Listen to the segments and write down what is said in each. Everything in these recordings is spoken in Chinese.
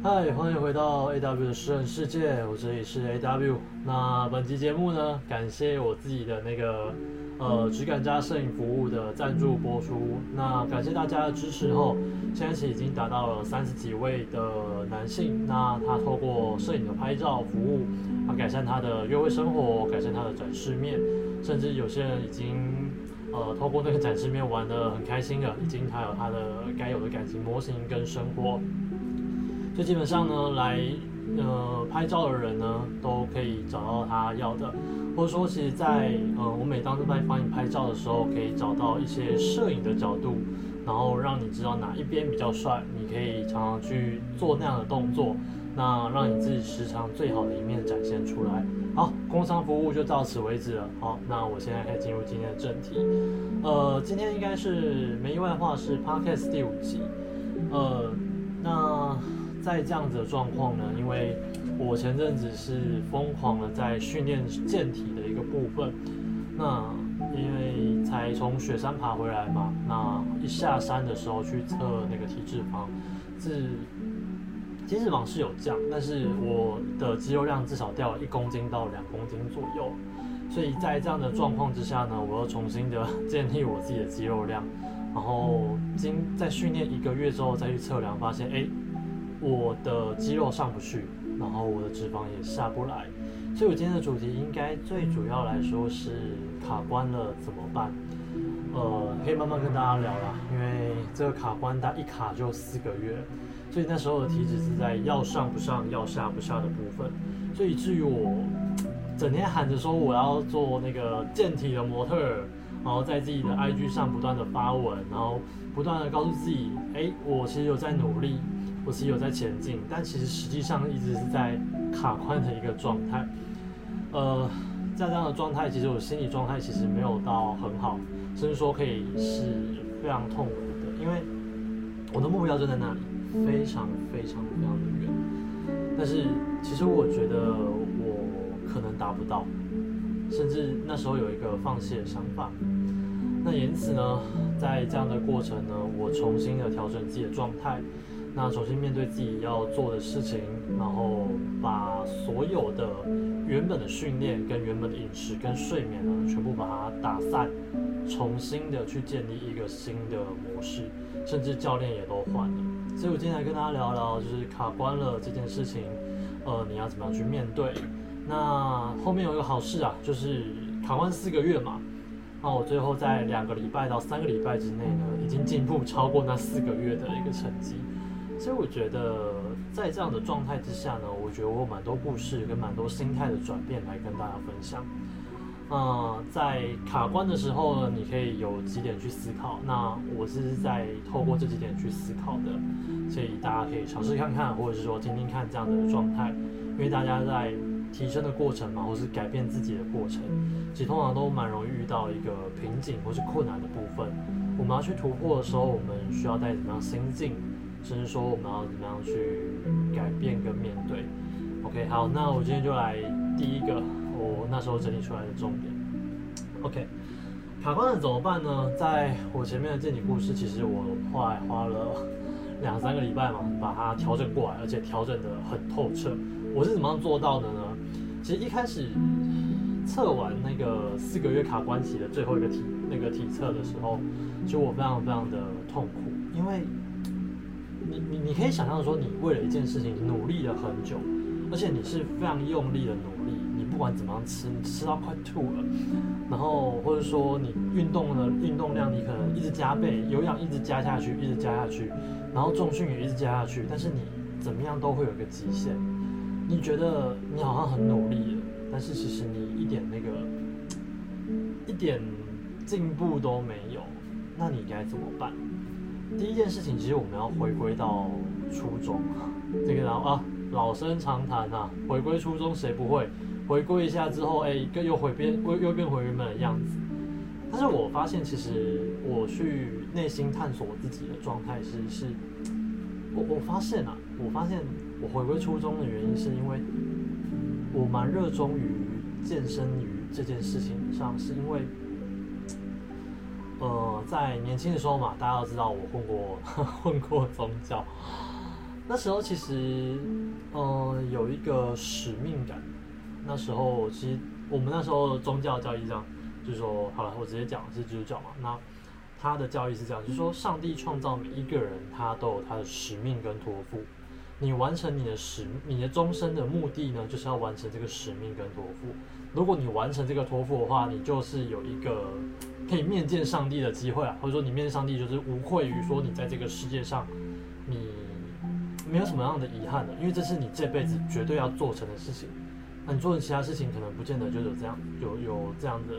嗨，欢迎回到 AW 的诗人世界，我这里是 AW。那本期节目呢，感谢我自己的那个呃质感加摄影服务的赞助播出。那感谢大家的支持后，现在是已经达到了三十几位的男性。那他透过摄影的拍照服务，啊改善他的约会生活，改善他的展示面，甚至有些人已经呃透过那个展示面玩的很开心了，已经他有他的该有的感情模型跟生活。就基本上呢，来呃拍照的人呢，都可以找到他要的，或者说，其实，在呃我每当在帮你拍照的时候，可以找到一些摄影的角度，然后让你知道哪一边比较帅，你可以常常去做那样的动作，那让你自己时常最好的一面展现出来。好，工商服务就到此为止了。好，那我现在可以进入今天的正题。呃，今天应该是没意外的话是 Podcast 第五集。呃，那。在这样子的状况呢，因为我前阵子是疯狂的在训练健体的一个部分，那因为才从雪山爬回来嘛，那一下山的时候去测那个体脂肪，是体脂肪是有降，但是我的肌肉量至少掉了一公斤到两公斤左右，所以在这样的状况之下呢，我又重新的 建立我自己的肌肉量，然后经在训练一个月之后再去测量，发现哎。我的肌肉上不去，然后我的脂肪也下不来，所以我今天的主题应该最主要来说是卡关了怎么办？呃，可以慢慢跟大家聊啦，因为这个卡关它一卡就四个月，所以那时候的体脂是在要上不上要下不下的部分，所以至于我整天喊着说我要做那个健体的模特，然后在自己的 IG 上不断的发文，然后不断的告诉自己，哎，我其实有在努力。我是有在前进，但其实实际上一直是在卡关的一个状态。呃，在这样的状态，其实我心理状态其实没有到很好，甚至说可以是非常痛苦的，因为我的目标就在那里，非常非常非常的远。但是其实我觉得我可能达不到，甚至那时候有一个放弃的想法。那因此呢，在这样的过程呢，我重新的调整自己的状态。那重新面对自己要做的事情，然后把所有的原本的训练、跟原本的饮食、跟睡眠呢，全部把它打散，重新的去建立一个新的模式，甚至教练也都换了。所以我今天来跟大家聊聊，就是卡关了这件事情，呃，你要怎么样去面对？那后面有一个好事啊，就是卡关四个月嘛，那我最后在两个礼拜到三个礼拜之内呢，已经进步超过那四个月的一个成绩。所以我觉得，在这样的状态之下呢，我觉得我有蛮多故事跟蛮多心态的转变来跟大家分享。啊，在卡关的时候呢，你可以有几点去思考。那我是在透过这几点去思考的，所以大家可以尝试看看，或者是说听听看这样的状态。因为大家在提升的过程嘛，或是改变自己的过程，其实通常都蛮容易遇到一个瓶颈或是困难的部分。我们要去突破的时候，我们需要带怎么样心境？甚至说我们要怎么样去改变跟面对？OK，好，那我今天就来第一个我那时候整理出来的重点。OK，卡关了怎么办呢？在我前面的这几故事，其实我后来花了两三个礼拜嘛，把它调整过来，而且调整的很透彻。我是怎么样做到的呢？其实一开始测完那个四个月卡关期的最后一个体那个体测的时候，其实我非常非常的痛苦，因为。你你你可以想象说，你为了一件事情努力了很久，而且你是非常用力的努力，你不管怎么样吃，你吃到快吐了，然后或者说你运动的运动量，你可能一直加倍，有氧一直加下去，一直加下去，然后重训也一直加下去，但是你怎么样都会有一个极限。你觉得你好像很努力了，但是其实你一点那个一点进步都没有，那你该怎么办？第一件事情，其实我们要回归到初衷，这个然后啊，老生常谈呐，回归初衷谁不会？回归一下之后，哎，又回变，又又变回原本的样子。但是我发现，其实我去内心探索我自己的状态是是，我我发现啊，我发现我回归初衷的原因，是因为我蛮热衷于健身于这件事情上，是因为。呃，在年轻的时候嘛，大家都知道我混过 混过宗教，那时候其实，嗯，有一个使命感。那时候其实我们那时候宗教教义这样，就是说，好了，我直接讲是基督教嘛。那他的教义是这样，就是说，上帝创造每一个人，他都有他的使命跟托付。你完成你的使，你的终身的目的呢，就是要完成这个使命跟托付。如果你完成这个托付的话，你就是有一个可以面见上帝的机会啊，或者说你面见上帝就是无愧于说你在这个世界上，你没有什么样的遗憾的，因为这是你这辈子绝对要做成的事情。那你做的其他事情可能不见得就有这样有有这样的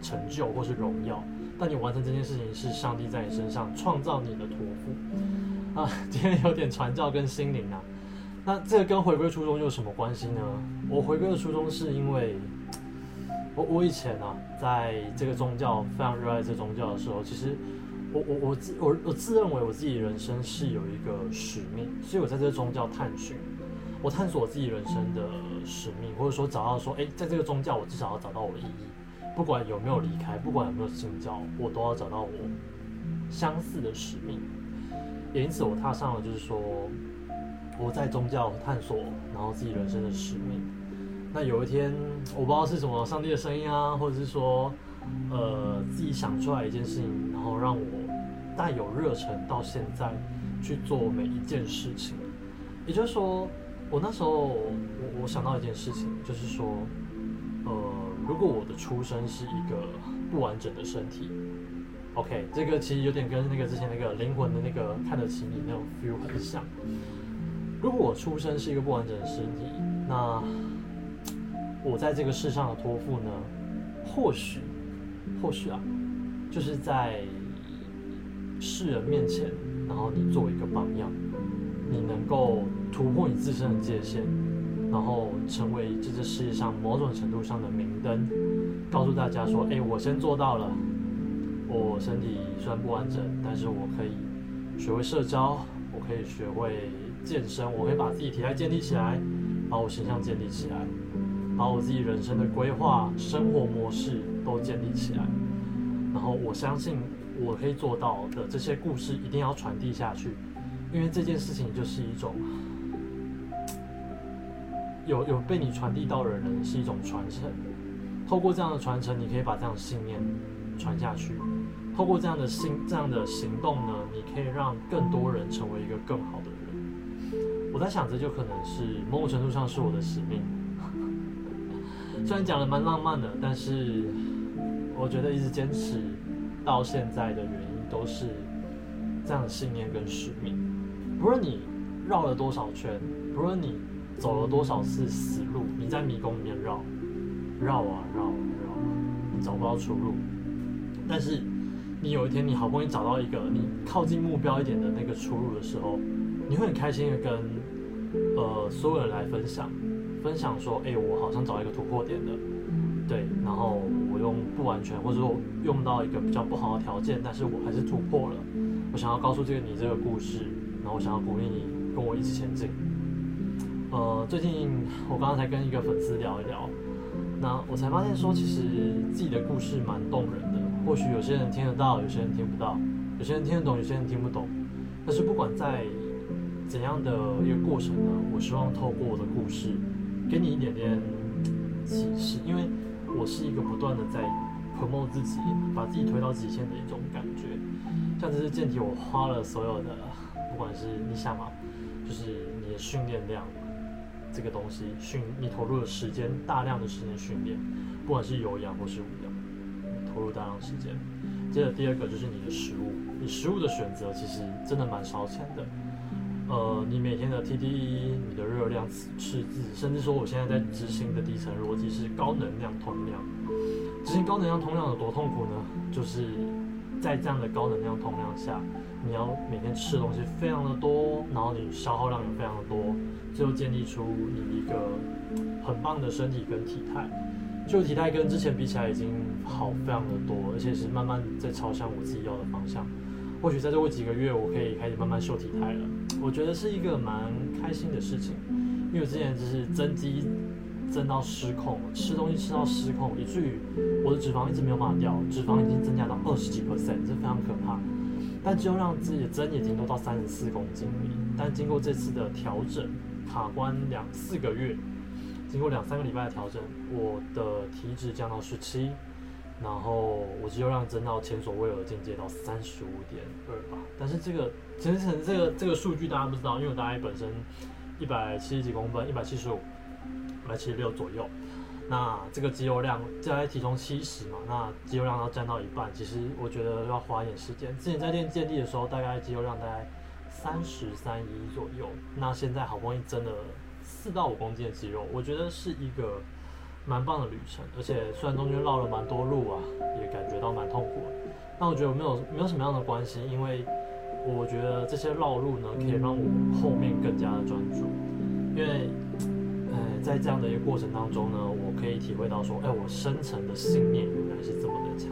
成就或是荣耀，但你完成这件事情是上帝在你身上创造你的托付。啊，今天有点传教跟心灵啊，那这个跟回归初衷有什么关系呢？我回归的初衷是因为，我我以前啊，在这个宗教非常热爱这宗教的时候，其实我我我自我我自认为我自己人生是有一个使命，所以我在这个宗教探寻，我探索我自己人生的使命，或者说找到说，哎，在这个宗教我至少要找到我的意义，不管有没有离开，不管有没有信教，我都要找到我相似的使命。也因此，我踏上了就是说，我在宗教探索，然后自己人生的使命。那有一天，我不知道是什么上帝的声音啊，或者是说，呃，自己想出来一件事情，然后让我带有热忱到现在去做每一件事情。也就是说，我那时候我我想到一件事情，就是说，呃，如果我的出生是一个不完整的身体。OK，这个其实有点跟那个之前那个灵魂的那个看得起你那种 feel 很像。如果我出生是一个不完整的身体，那我在这个世上的托付呢？或许，或许啊，就是在世人面前，然后你做一个榜样，你能够突破你自身的界限，然后成为这个世界上某种程度上的明灯，告诉大家说：“哎，我先做到了。”我身体虽然不完整，但是我可以学会社交，我可以学会健身，我可以把自己体态建立起来，把我形象建立起来，把我自己人生的规划、生活模式都建立起来。然后我相信我可以做到的这些故事一定要传递下去，因为这件事情就是一种有有被你传递到的人是一种传承。透过这样的传承，你可以把这样的信念传下去。透过这样的心、这样的行动呢，你可以让更多人成为一个更好的人。我在想，这就可能是某种程度上是我的使命。虽然讲的蛮浪漫的，但是我觉得一直坚持到现在的原因，都是这样的信念跟使命。不论你绕了多少圈，不论你走了多少次死路，你在迷宫里面绕，绕啊绕啊绕，你找不到出路，但是。你有一天，你好不容易找到一个你靠近目标一点的那个出路的时候，你会很开心的跟呃所有人来分享，分享说，哎，我好像找一个突破点的，对，然后我用不完全或者说用到一个比较不好的条件，但是我还是突破了。我想要告诉这个你这个故事，然后我想要鼓励你跟我一起前进。呃，最近我刚刚才跟一个粉丝聊一聊，那我才发现说，其实自己的故事蛮动人的。或许有些人听得到，有些人听不到，有些人听得懂，有些人听不懂。但是不管在怎样的一个过程呢，我希望透过我的故事，给你一点点启示。因为我是一个不断的在 promote 自己，把自己推到极限的一种感觉。像这次健体，我花了所有的，不管是你想嘛，就是你的训练量，这个东西训，你投入的时间，大量的时间训练，不管是有氧或是无。投入大量时间，接着第二个就是你的食物，你食物的选择其实真的蛮烧钱的。呃，你每天的 TDE，你的热量赤字，甚至说我现在在执行的底层逻辑是高能量通量。执行高能量通量有多痛苦呢？就是在这样的高能量通量下，你要每天吃的东西非常的多，然后你消耗量也非常的多，最后建立出你一个很棒的身体跟体态。就体态跟之前比起来已经好非常的多，而且是慢慢在朝向我自己要的方向。或许在这过几个月，我可以开始慢慢秀体态了。我觉得是一个蛮开心的事情，因为我之前就是增肌增到失控，吃东西吃到失控，以至于我的脂肪一直没有办法掉，脂肪已经增加到二十几 percent，这非常可怕。但只有让自己的增已经都到三十四公斤而已，但经过这次的调整，卡关两四个月，经过两三个礼拜的调整，我的体脂降到十七，然后我肌肉量增到前所未有的境界，到三十五点二吧。但是这个其实这个这个数据大家不知道，因为我大概本身一百七十几公分，一百七十五，一百七十六左右。那这个肌肉量在体重七十嘛，那肌肉量要占到一半，其实我觉得要花一点时间。之前在练健力的时候，大概肌肉量大概三十三一左右，那现在好不容易增了四到五公斤的肌肉，我觉得是一个蛮棒的旅程。而且虽然中间绕了蛮多路啊，也感觉到蛮痛苦的，但我觉得没有没有什么样的关系，因为我觉得这些绕路呢，可以让我后面更加的专注，因为。在这样的一个过程当中呢，我可以体会到说，哎，我深层的信念原来是这么的强。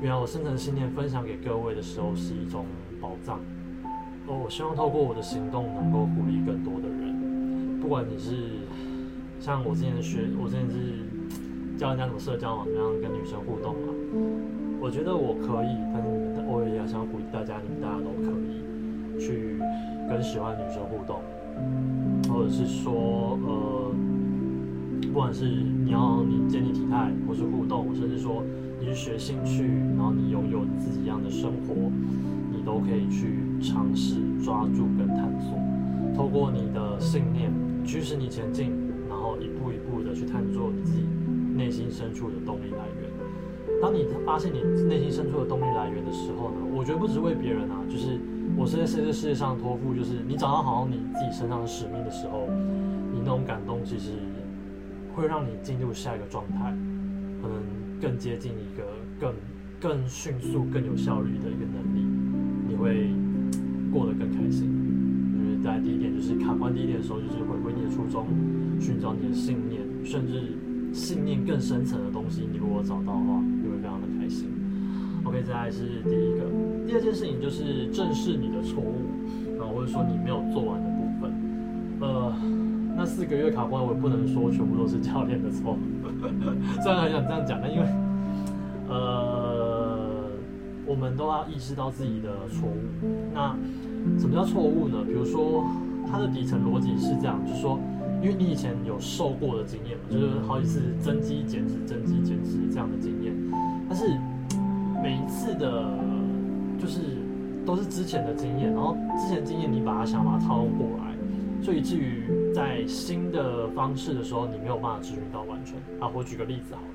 原来我深层信念分享给各位的时候是一种宝藏。哦，我希望透过我的行动能够鼓励更多的人。不管你是像我之前学，我之前是教人家怎么社交嘛，怎么样跟女生互动嘛。我觉得我可以，但是你们我也要想鼓励大家，你们大家都可以去跟喜欢女生互动，或者是说，呃。不管是你要你建立体态，或是互动，甚至说你是学兴趣，然后你拥有自己一样的生活，你都可以去尝试抓住跟探索。透过你的信念驱使你前进，然后一步一步的去探索你自己内心深处的动力来源。当你发现你内心深处的动力来源的时候呢，我觉得不只是为别人啊，就是我是在这世界上托付，就是你找到好你自己身上的使命的时候，你那种感动其实。会让你进入下一个状态，可能更接近一个更更迅速、更有效率的一个能力，你会过得更开心。在第一点，就是卡关第一点的时候，就是回归你的初衷，寻找你的信念，甚至信念更深层的东西，你如果找到的话，你会非常的开心。OK，再来是第一个，第二件事情就是正视你的错误，然后或者说你没有做完的部分，呃。那四个月卡关，我也不能说全部都是教练的错。虽然很想这样讲，但因为，呃，我们都要意识到自己的错误。那什么叫错误呢？比如说，它的底层逻辑是这样，就是说，因为你以前有受过的经验嘛，就是好几次增肌减脂、增肌减脂这样的经验，但是每一次的，就是都是之前的经验，然后之前经验你把它想把它套用过来。所以至于在新的方式的时候，你没有办法执行到完全啊。我举个例子好了，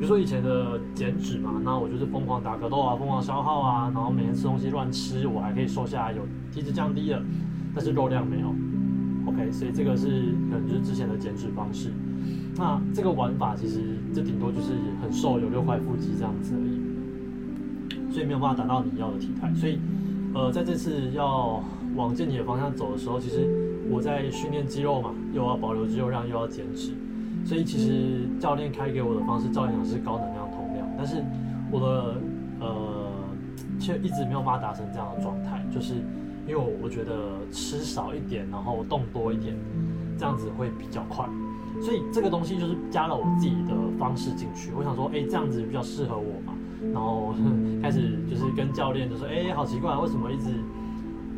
比如说以前的减脂嘛，那我就是疯狂打格斗啊，疯狂消耗啊，然后每天吃东西乱吃，我还可以瘦下来，有体脂降低了，但是肉量没有。OK，所以这个是可能就是之前的减脂方式。那这个玩法其实这顶多就是很瘦，有六块腹肌这样子而已，所以没有办法达到你要的体态。所以呃，在这次要往健体的方向走的时候，其实。我在训练肌肉嘛，又要保留肌肉量，又要减脂，所以其实教练开给我的方式，照样是高能量通量，但是我的呃却一直没有办法达成这样的状态，就是因为我我觉得吃少一点，然后动多一点，这样子会比较快，所以这个东西就是加了我自己的方式进去，我想说，哎，这样子比较适合我嘛，然后开始就是跟教练就说，哎，好奇怪，为什么一直。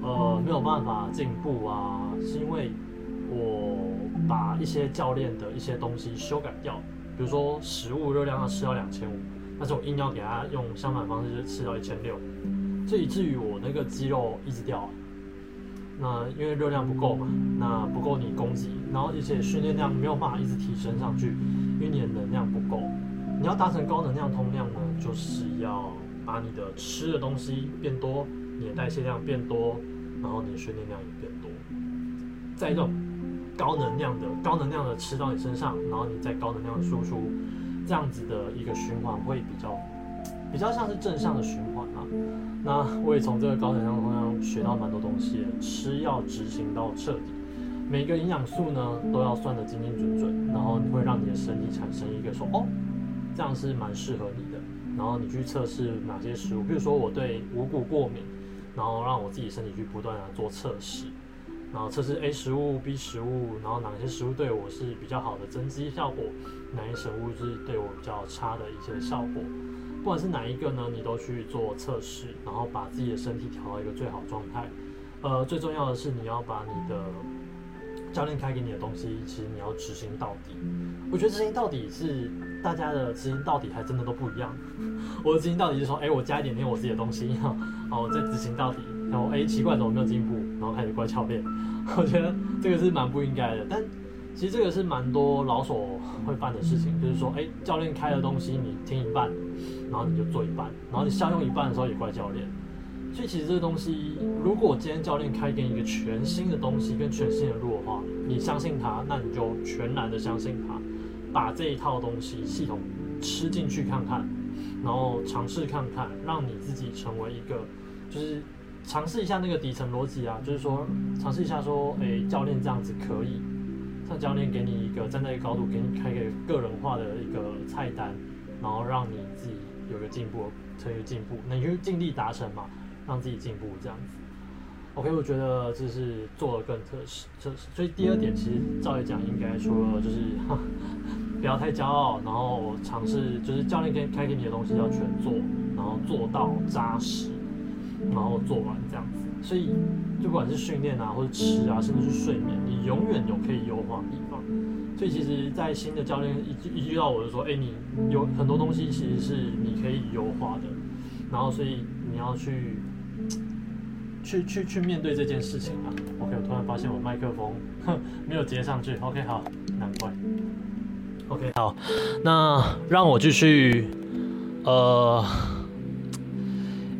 呃，没有办法进步啊，是因为我把一些教练的一些东西修改掉，比如说食物热量要吃到两千五，但是我硬要给他用相反方式就吃到一千六，这以至于我那个肌肉一直掉。那因为热量不够嘛，那不够你供给，然后而且训练量没有办法一直提升上去，因为你的能量不够。你要达成高能量通量呢，就是要把你的吃的东西变多，你的代谢量变多。然后你的训练量也变多，在这种高能量的、高能量的吃到你身上，然后你再高能量的输出，这样子的一个循环会比较比较像是正向的循环啊。那我也从这个高能量的方向学到蛮多东西，吃要执行到彻底，每个营养素呢都要算得精精准准，然后会让你的身体产生一个说哦，这样是蛮适合你的，然后你去测试哪些食物，比如说我对五谷过敏。然后让我自己身体去不断的做测试，然后测试 A 食物、B 食物，然后哪些食物对我是比较好的增肌效果，哪些食物是对我比较差的一些效果，不管是哪一个呢，你都去做测试，然后把自己的身体调到一个最好状态，呃，最重要的是你要把你的教练开给你的东西，其实你要执行到底。我觉得执行到底是大家的执行到底还真的都不一样。我的执行到底是说，哎，我加一点点我自己的东西，好，我再执行到底。然后，哎，奇怪，怎么没有进步？然后开始怪教练。我觉得这个是蛮不应该的。但其实这个是蛮多老手会犯的事情，就是说，哎，教练开的东西你听一半，然后你就做一半，然后你效用一半的时候也怪教练。所以其实这个东西，如果今天教练开给你一个全新的东西跟全新的路的话，你相信他，那你就全然的相信他，把这一套东西系统吃进去看看，然后尝试看看，让你自己成为一个，就是尝试一下那个底层逻辑啊，就是说尝试一下说，诶，教练这样子可以，像教练给你一个站在一个高度，给你开个个人化的一个菜单，然后让你自己有个进步，成为进步，那你就尽力达成嘛。让自己进步这样子，OK，我觉得这是做的更特实。这所以第二点，其实照理讲应该说就是 不要太骄傲，然后尝试就是教练给开给你的东西要全做，然后做到扎实，然后做完这样子。所以就不管是训练啊，或者吃啊，甚至是睡眠，你永远有可以优化的地方。所以其实，在新的教练一一遇到我就说，哎，你有很多东西其实是你可以优化的，然后所以你要去。去去去面对这件事情啊！OK，我突然发现我麦克风 没有接上去。OK，好，难怪。OK，好，那让我继续。呃，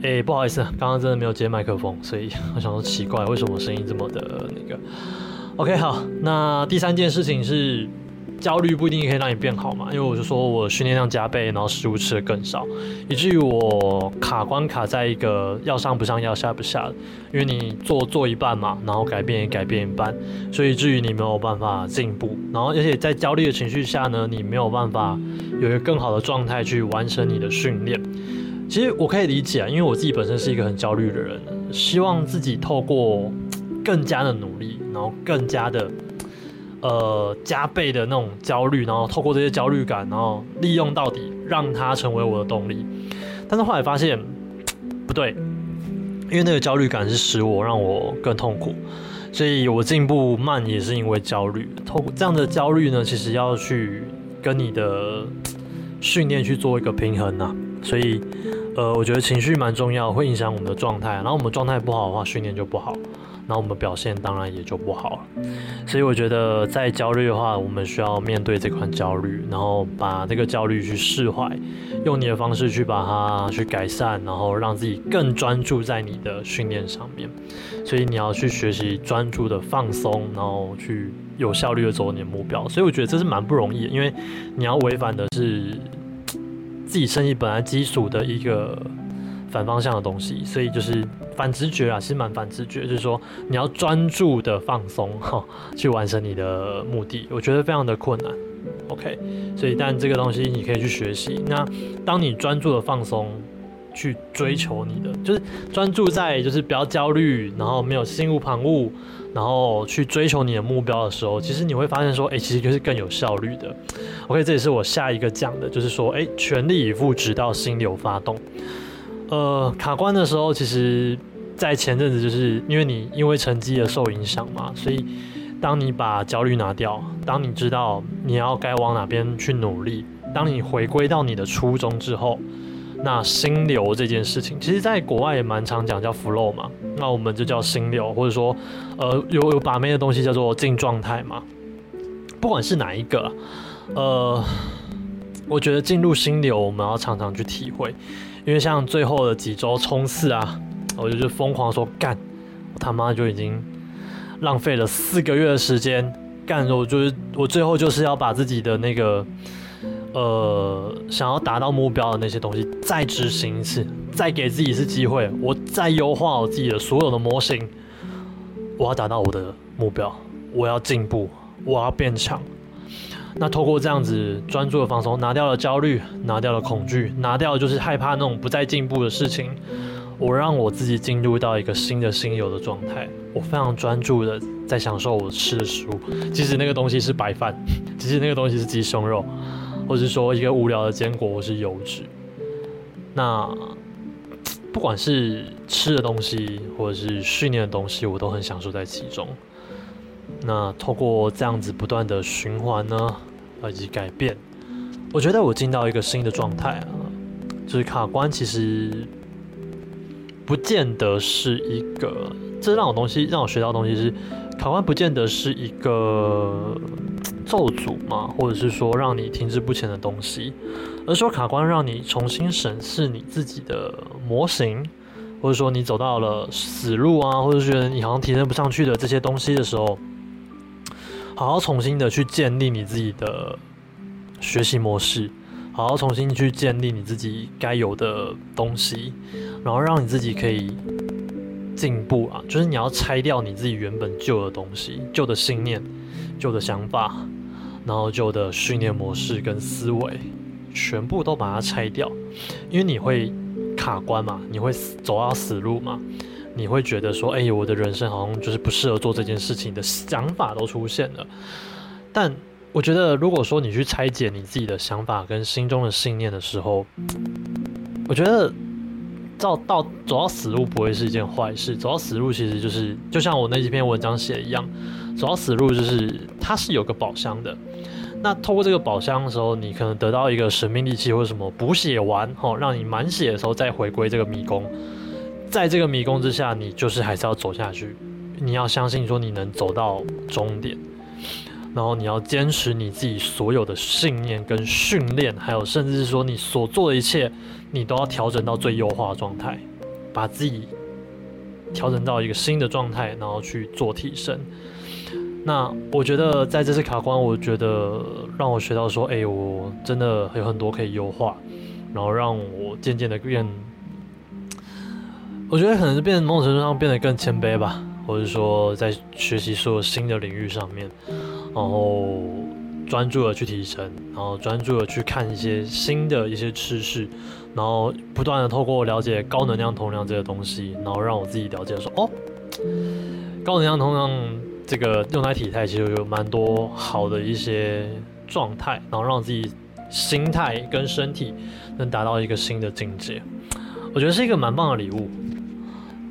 哎，不好意思，刚刚真的没有接麦克风，所以 我想说奇怪，为什么声音这么的那个？OK，好，那第三件事情是。焦虑不一定可以让你变好嘛，因为我就说我训练量加倍，然后食物吃的更少，以至于我卡关卡在一个要上不上要下不下，因为你做做一半嘛，然后改变也改变一半，所以至于你没有办法进步，然后而且在焦虑的情绪下呢，你没有办法有一个更好的状态去完成你的训练。其实我可以理解啊，因为我自己本身是一个很焦虑的人，希望自己透过更加的努力，然后更加的。呃，加倍的那种焦虑，然后透过这些焦虑感，然后利用到底，让它成为我的动力。但是后来发现不对，因为那个焦虑感是使我让我更痛苦，所以我进步慢也是因为焦虑。透过这样的焦虑呢，其实要去跟你的训练去做一个平衡呐。所以，呃，我觉得情绪蛮重要，会影响我们的状态。然后我们状态不好的话，训练就不好。那我们表现当然也就不好了，所以我觉得在焦虑的话，我们需要面对这款焦虑，然后把这个焦虑去释怀，用你的方式去把它去改善，然后让自己更专注在你的训练上面。所以你要去学习专注的放松，然后去有效率的走你的目标。所以我觉得这是蛮不容易的，因为你要违反的是自己生意本来基础的一个。反方向的东西，所以就是反直觉啊，其实蛮反直觉，就是说你要专注的放松哈，去完成你的目的，我觉得非常的困难。OK，所以但这个东西你可以去学习。那当你专注的放松，去追求你的，就是专注在就是不要焦虑，然后没有心无旁骛，然后去追求你的目标的时候，其实你会发现说，哎，其实就是更有效率的。OK，这也是我下一个讲的，就是说，哎，全力以赴，直到心流发动。呃，卡关的时候，其实，在前阵子，就是因为你因为成绩而受影响嘛，所以当你把焦虑拿掉，当你知道你要该往哪边去努力，当你回归到你的初衷之后，那心流这件事情，其实在国外也蛮常讲叫 flow 嘛，那我们就叫心流，或者说，呃，有有把妹的东西叫做进状态嘛，不管是哪一个，呃，我觉得进入心流，我们要常常去体会。因为像最后的几周冲刺啊，我就是疯狂说干，我他妈就已经浪费了四个月的时间干，我就是我最后就是要把自己的那个呃想要达到目标的那些东西再执行一次，再给自己一次机会，我再优化我自己的所有的模型，我要达到我的目标，我要进步，我要变强。那透过这样子专注的放松，拿掉了焦虑，拿掉了恐惧，拿掉就是害怕那种不再进步的事情，我让我自己进入到一个新的心流的状态。我非常专注的在享受我吃的食物，即使那个东西是白饭，即使那个东西是鸡胸肉，或是说一个无聊的坚果或是油脂。那不管是吃的东西，或者是训练的东西，我都很享受在其中。那透过这样子不断的循环呢，以及改变，我觉得我进到一个新的状态啊，就是卡关其实不见得是一个，这让我东西让我学到东西是，卡关不见得是一个咒诅嘛，或者是说让你停滞不前的东西。而说卡关让你重新审视你自己的模型，或者说你走到了死路啊，或者觉得你好像提升不上去的这些东西的时候，好好重新的去建立你自己的学习模式，好好重新去建立你自己该有的东西，然后让你自己可以进步啊，就是你要拆掉你自己原本旧的东西、旧的信念、旧的想法，然后旧的训练模式跟思维。全部都把它拆掉，因为你会卡关嘛，你会走到死路嘛，你会觉得说，哎，我的人生好像就是不适合做这件事情的想法都出现了。但我觉得，如果说你去拆解你自己的想法跟心中的信念的时候，我觉得到到走到死路不会是一件坏事。走到死路其实就是就像我那几篇文章写一样，走到死路就是它是有个宝箱的。那透过这个宝箱的时候，你可能得到一个神秘利器或者什么补血丸，哦，让你满血的时候再回归这个迷宫。在这个迷宫之下，你就是还是要走下去。你要相信说你能走到终点，然后你要坚持你自己所有的信念跟训练，还有甚至是说你所做的一切，你都要调整到最优化的状态，把自己调整到一个新的状态，然后去做提升。那我觉得在这次卡关，我觉得让我学到说，哎，我真的有很多可以优化，然后让我渐渐的变，我觉得可能是变某种程度上变得更谦卑吧，或者说在学习所有新的领域上面，然后专注的去提升，然后专注的去看一些新的一些知识，然后不断的透过了解高能量通量这个东西，然后让我自己了解说，哦，高能量通量。这个用在体态其实有蛮多好的一些状态，然后让自己心态跟身体能达到一个新的境界，我觉得是一个蛮棒的礼物。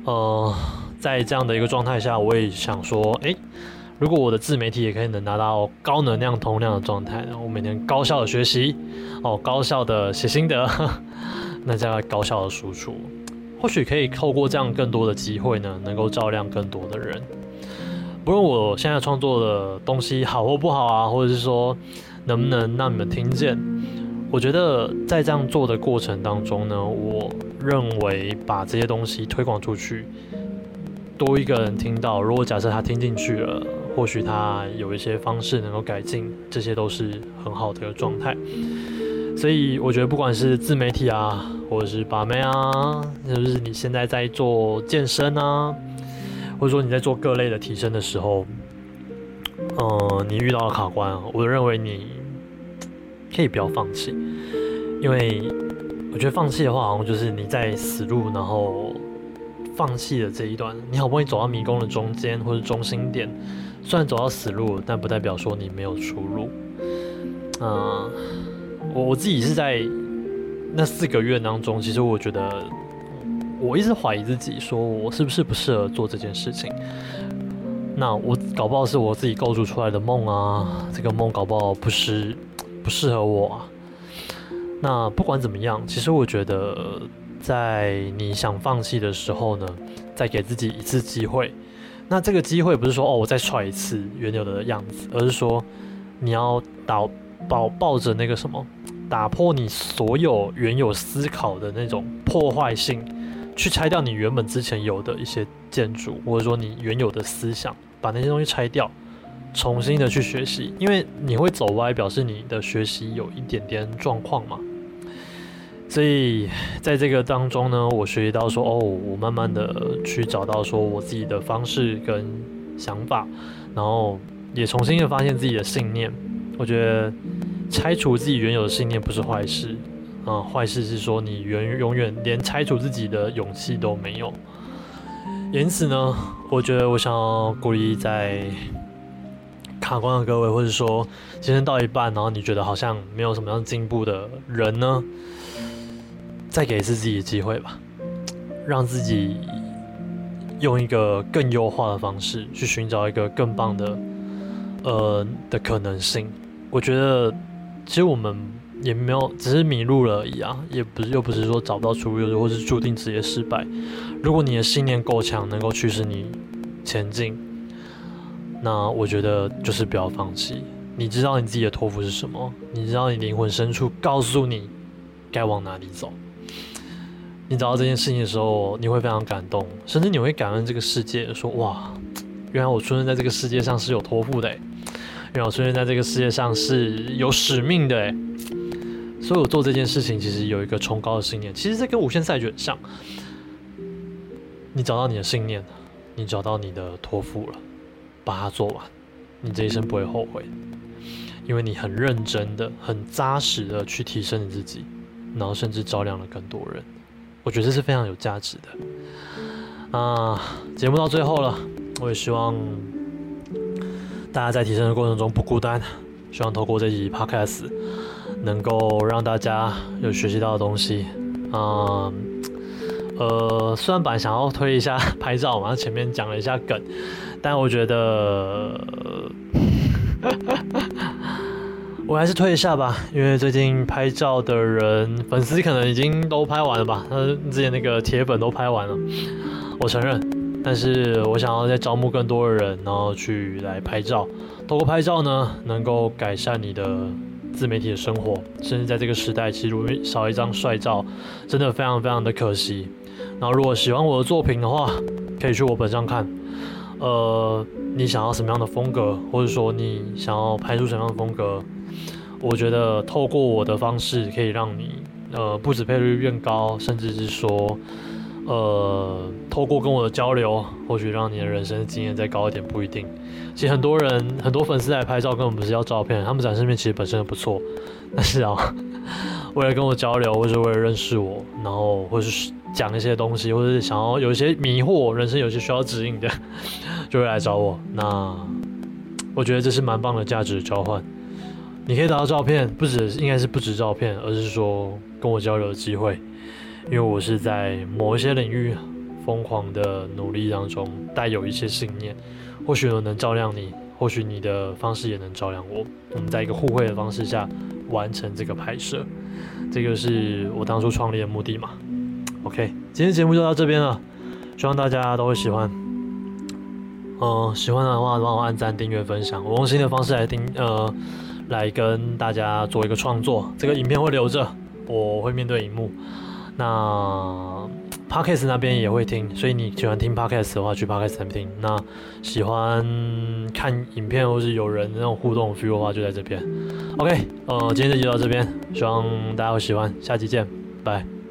呃，在这样的一个状态下，我也想说，诶，如果我的自媒体也可以能达到高能量通量的状态，然后我每天高效的学习，哦，高效的写心得，那这样高效的输出，或许可以透过这样更多的机会呢，能够照亮更多的人。不论我现在创作的东西好或不好啊，或者是说能不能让你们听见，我觉得在这样做的过程当中呢，我认为把这些东西推广出去，多一个人听到，如果假设他听进去了，或许他有一些方式能够改进，这些都是很好的一个状态。所以我觉得不管是自媒体啊，或者是把妹啊，就是你现在在做健身啊。或者说你在做各类的提升的时候，嗯，你遇到了卡关，我认为你可以不要放弃，因为我觉得放弃的话，好像就是你在死路，然后放弃了这一段，你好不容易走到迷宫的中间或者中心点，虽然走到死路，但不代表说你没有出路。嗯，我我自己是在那四个月当中，其实我觉得。我一直怀疑自己，说我是不是不适合做这件事情？那我搞不好是我自己构筑出来的梦啊，这个梦搞不好不是不适合我啊。那不管怎么样，其实我觉得，在你想放弃的时候呢，再给自己一次机会。那这个机会不是说哦，我再踹一次原有的样子，而是说你要打抱抱着那个什么，打破你所有原有思考的那种破坏性。去拆掉你原本之前有的一些建筑，或者说你原有的思想，把那些东西拆掉，重新的去学习。因为你会走歪，表示你的学习有一点点状况嘛。所以在这个当中呢，我学习到说，哦，我慢慢的去找到说我自己的方式跟想法，然后也重新的发现自己的信念。我觉得拆除自己原有的信念不是坏事。嗯，坏事是说你永永远连拆除自己的勇气都没有。因此呢，我觉得我想要鼓励在卡关的各位，或者说今天到一半，然后你觉得好像没有什么样进步的人呢，再给一次自己的机会吧。让自己用一个更优化的方式去寻找一个更棒的呃的可能性。我觉得其实我们也没有只是迷路了而已啊，也不是又不是说找不到出路，或是注定直接失败。如果你的信念够强，能够驱使你前进，那我觉得就是不要放弃。你知道你自己的托付是什么？你知道你灵魂深处告诉你该往哪里走。你找到这件事情的时候，你会非常感动，甚至你会感恩这个世界，说：“哇，原来我出生在这个世界上是有托付的，原来我出生在这个世界上是有使命的。”哎，所以我做这件事情其实有一个崇高的信念。其实这跟无限赛局很像。你找到你的信念，你找到你的托付了，把它做完，你这一生不会后悔，因为你很认真的、很扎实的去提升你自己，然后甚至照亮了更多人。我觉得这是非常有价值的。啊，节目到最后了，我也希望大家在提升的过程中不孤单。希望透过这集 Podcast 能够让大家有学习到的东西。啊，呃，虽然本来想要推一下 拍照嘛，前面讲了一下梗，但我觉得。我还是退一下吧，因为最近拍照的人粉丝可能已经都拍完了吧，他之前那个铁粉都拍完了，我承认。但是我想要再招募更多的人，然后去来拍照。透过拍照呢，能够改善你的自媒体的生活，甚至在这个时代，其实少一张帅照，真的非常非常的可惜。然后如果喜欢我的作品的话，可以去我本上看。呃，你想要什么样的风格，或者说你想要拍出什么样的风格？我觉得透过我的方式，可以让你呃不止配率变高，甚至是说呃透过跟我的交流，或许让你的人生经验再高一点，不一定。其实很多人很多粉丝来拍照，根本不是要照片，他们展示面其实本身也不错，但是啊，为了跟我交流，或者为了认识我，然后或是讲一些东西，或者是想要有一些迷惑，人生有些需要指引的，就会来找我。那我觉得这是蛮棒的价值交换。你可以拿到照片，不止应该是不止照片，而是说跟我交流的机会，因为我是在某一些领域疯狂的努力当中，带有一些信念，或许我能照亮你，或许你的方式也能照亮我，我们在一个互惠的方式下完成这个拍摄，这个是我当初创立的目的嘛。OK，今天节目就到这边了，希望大家都会喜欢。嗯，喜欢的话帮我按赞、订阅、分享，我用新的方式来订呃。来跟大家做一个创作，这个影片会留着，我会面对荧幕。那 podcast 那边也会听，所以你喜欢听 podcast 的话，去 podcast 那边听。那喜欢看影片或是有人那种互动 feel 的话，就在这边。OK，呃，今天就到这边，希望大家会喜欢，下期见，拜。